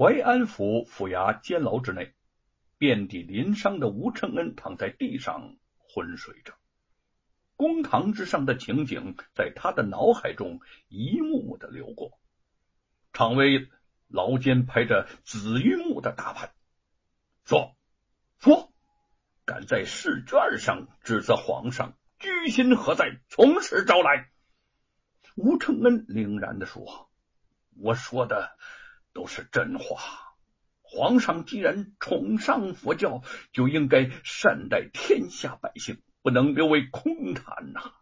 淮安府府衙监牢之内，遍体鳞伤的吴承恩躺在地上昏睡着。公堂之上的情景在他的脑海中一幕幕的流过。常威牢监拍着紫玉木的大盘，说：“说，敢在试卷上指责皇上，居心何在？从实招来。”吴承恩凛然的说：“我说的。”都是真话。皇上既然崇尚佛教，就应该善待天下百姓，不能留为空谈呐！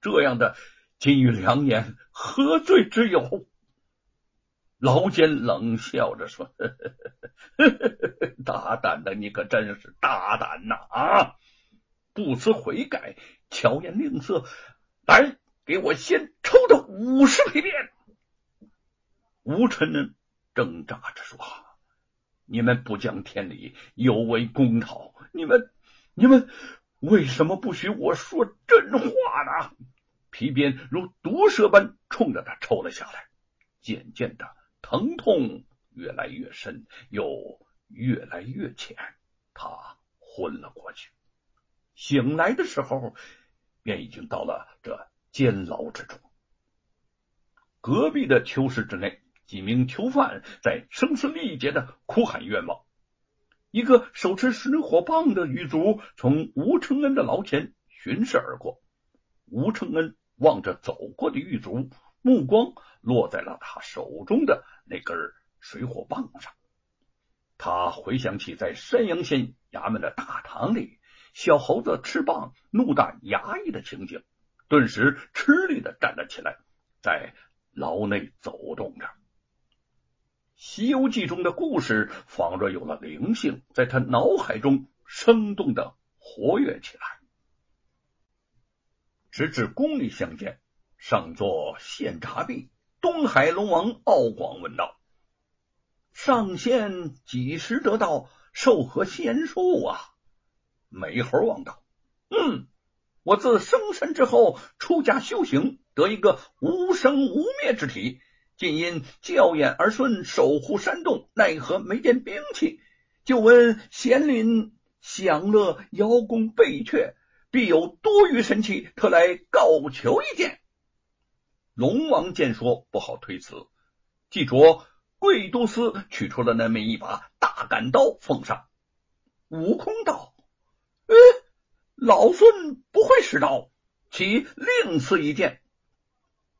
这样的金玉良言，何罪之有？牢监冷笑着说：“呵呵呵大胆的，你可真是大胆呐！啊，不思悔改，巧言令色，来，给我先抽他五十皮鞭！”吴臣呢？挣扎着说：“你们不讲天理，有违公道。你们，你们为什么不许我说真话呢？”皮鞭如毒蛇般冲着他抽了下来，渐渐的，疼痛越来越深，又越来越浅，他昏了过去。醒来的时候，便已经到了这监牢之中，隔壁的囚室之内。几名囚犯在声嘶力竭的哭喊冤枉。一个手持水火棒的狱卒从吴承恩的牢前巡视而过。吴承恩望着走过的狱卒，目光落在了他手中的那根水火棒上。他回想起在山阳县衙门的大堂里，小猴子吃棒怒打衙役的情景，顿时吃力的站了起来，在牢内走动着。《西游记》中的故事仿若有了灵性，在他脑海中生动的活跃起来。直至宫里相见，上座献茶毕，东海龙王敖广问道：“上仙几时得道？授何仙术啊？”美猴王道：“嗯，我自生身之后出家修行，得一个无生无灭之体。”竟因教眼儿孙守护山洞，奈何没见兵器？就闻贤林享乐邀功备阙，必有多余神器，特来告求一件。龙王见说不好推辞，即着贵都司取出了那么一把大杆刀，奉上。悟空道：“呃，老孙不会使刀，其另赐一件？”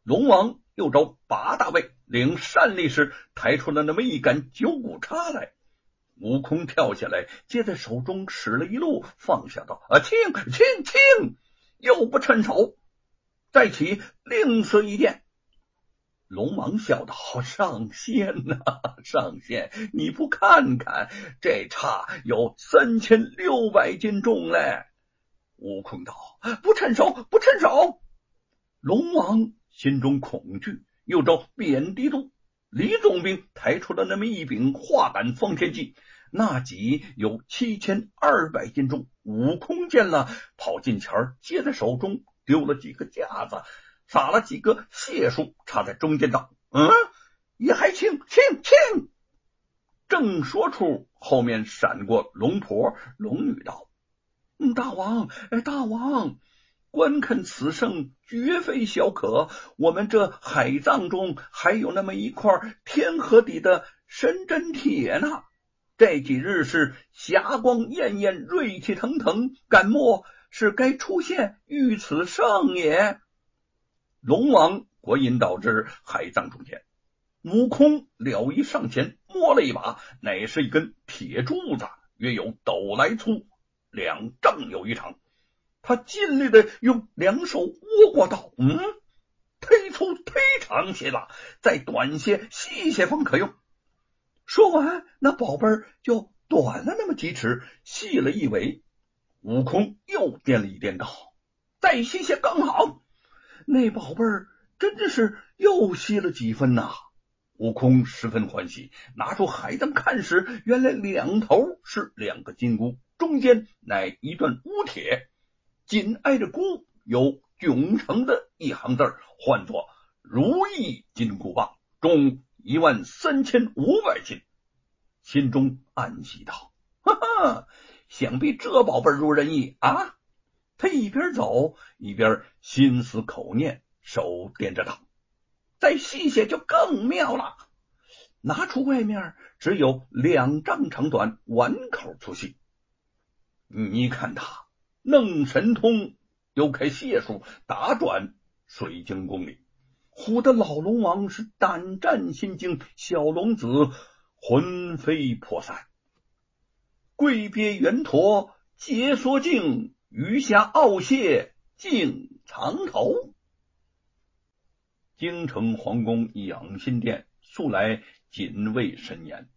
龙王。又找八大卫领单力士抬出了那么一杆九股叉来，悟空跳下来，接在手中使了一路，放下道：“啊，轻轻轻，又不趁手，再起另赐一件。”龙王笑道：“上仙呐，上仙，你不看看这叉有三千六百斤重嘞！”悟空道：“不趁手，不趁手。”龙王。心中恐惧，又招贬低都李总兵抬出了那么一柄化杆方天戟，那戟有七千二百斤重。悟空见了，跑近前接在手中，丢了几个架子，撒了几个解数，插在中间道：“嗯，也还轻轻轻。”正说出，后面闪过龙婆龙女道：“嗯，大王，哎，大王。”观看此胜绝非小可，我们这海藏中还有那么一块天河底的神针铁呢。这几日是霞光艳艳，锐气腾腾，敢莫是该出现遇此圣也？龙王国引导至海藏中间，悟空了一上前摸了一把，乃是一根铁柱子，约有斗来粗，两丈有一长。他尽力的用两手握过道，嗯，忒粗忒长些了，再短些细些方可用。说完，那宝贝儿就短了那么几尺，细了一围。悟空又掂了一掂道：“再细些刚好。”那宝贝儿真的是又细了几分呐！悟空十分欢喜，拿出海灯看时，原来两头是两个金箍，中间乃一段乌铁。紧挨着箍有囧成的一行字，唤作“如意金箍棒”，重一万三千五百斤。心中暗喜道：“哈哈，想必这宝贝如人意啊！”他一边走一边心思口念，手掂着道：“再细些就更妙了。”拿出外面只有两丈长短、碗口粗细。你看他弄神通，又开解数，打转水晶宫里，唬得老龙王是胆战心惊，小龙子魂飞魄散。跪鳖圆陀解缩镜，鱼虾傲蟹竟藏头。京城皇宫养心殿素来谨卫森严，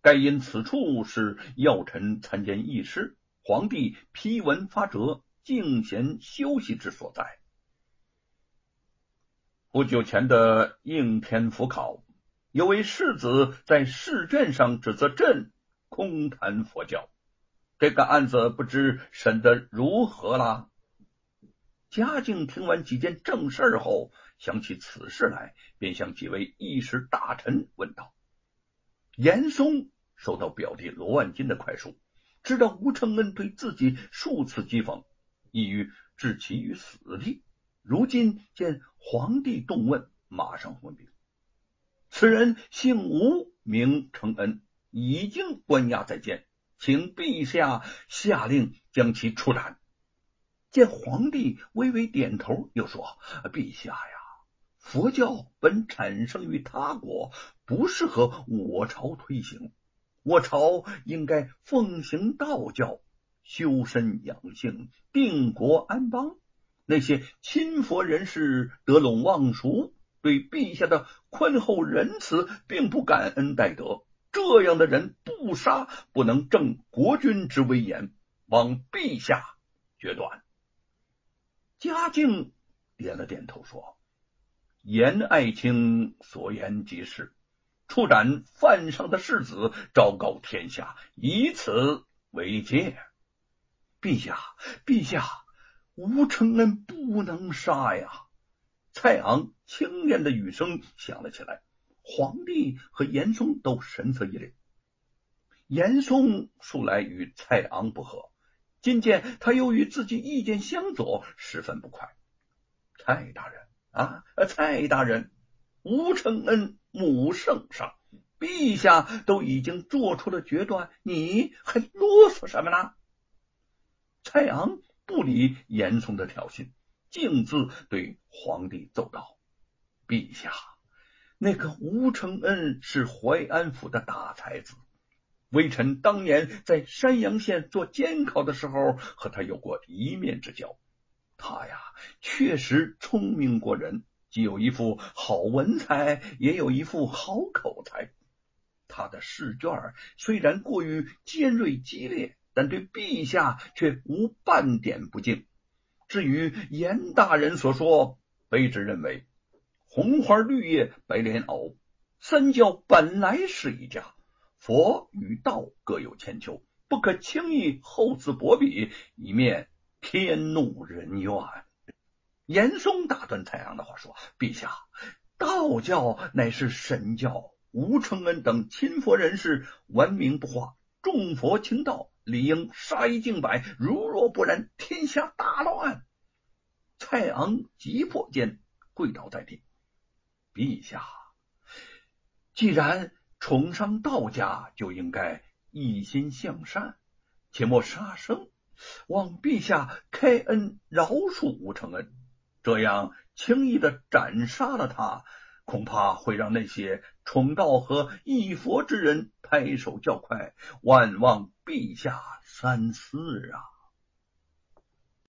该因此处是要臣参见议事。皇帝批文发折，静闲休息之所在。不久前的应天府考，有位世子在试卷上指责朕空谈佛教，这个案子不知审得如何了？嘉靖听完几件正事后，想起此事来，便向几位议事大臣问道：“严嵩收到表弟罗万金的快书。”知道吴承恩对自己数次讥讽，意欲置其于死地。如今见皇帝动问，马上问禀：此人姓吴，名承恩，已经关押在监，请陛下下令将其处斩。见皇帝微微点头，又说：“陛下呀，佛教本产生于他国，不适合我朝推行。”我朝应该奉行道教，修身养性，定国安邦。那些亲佛人士得陇望蜀，对陛下的宽厚仁慈并不感恩戴德。这样的人不杀，不能正国君之威严，望陛下决断。嘉靖点了点头，说：“严爱卿所言极是。”处斩犯上的世子，昭告天下，以此为戒。陛下，陛下，吴承恩不能杀呀！蔡昂轻咽的语声响了起来。皇帝和严嵩都神色一凛。严嵩素来与蔡昂不和，今见他又与自己意见相左，十分不快。蔡大人啊，蔡大人，吴承恩。母圣上，陛下都已经做出了决断，你还啰嗦什么呢？蔡昂不理严嵩的挑衅，径自对皇帝奏道：“陛下，那个吴承恩是淮安府的大才子，微臣当年在山阳县做监考的时候，和他有过一面之交。他呀，确实聪明过人。”既有一副好文采，也有一副好口才。他的试卷虽然过于尖锐激烈，但对陛下却无半点不敬。至于严大人所说，卑职认为红花绿叶白莲藕，三教本来是一家，佛与道各有千秋，不可轻易厚此薄彼，以免天怒人怨。严嵩打断蔡阳的话说：“陛下，道教乃是神教，吴承恩等亲佛人士闻名不化，众佛轻道，理应杀一儆百。如若不然，天下大乱。”蔡昂急迫间跪倒在地：“陛下，既然崇尚道家，就应该一心向善，切莫杀生。望陛下开恩饶恕吴承恩。”这样轻易的斩杀了他，恐怕会让那些崇道和义佛之人拍手叫快，万望陛下三思啊！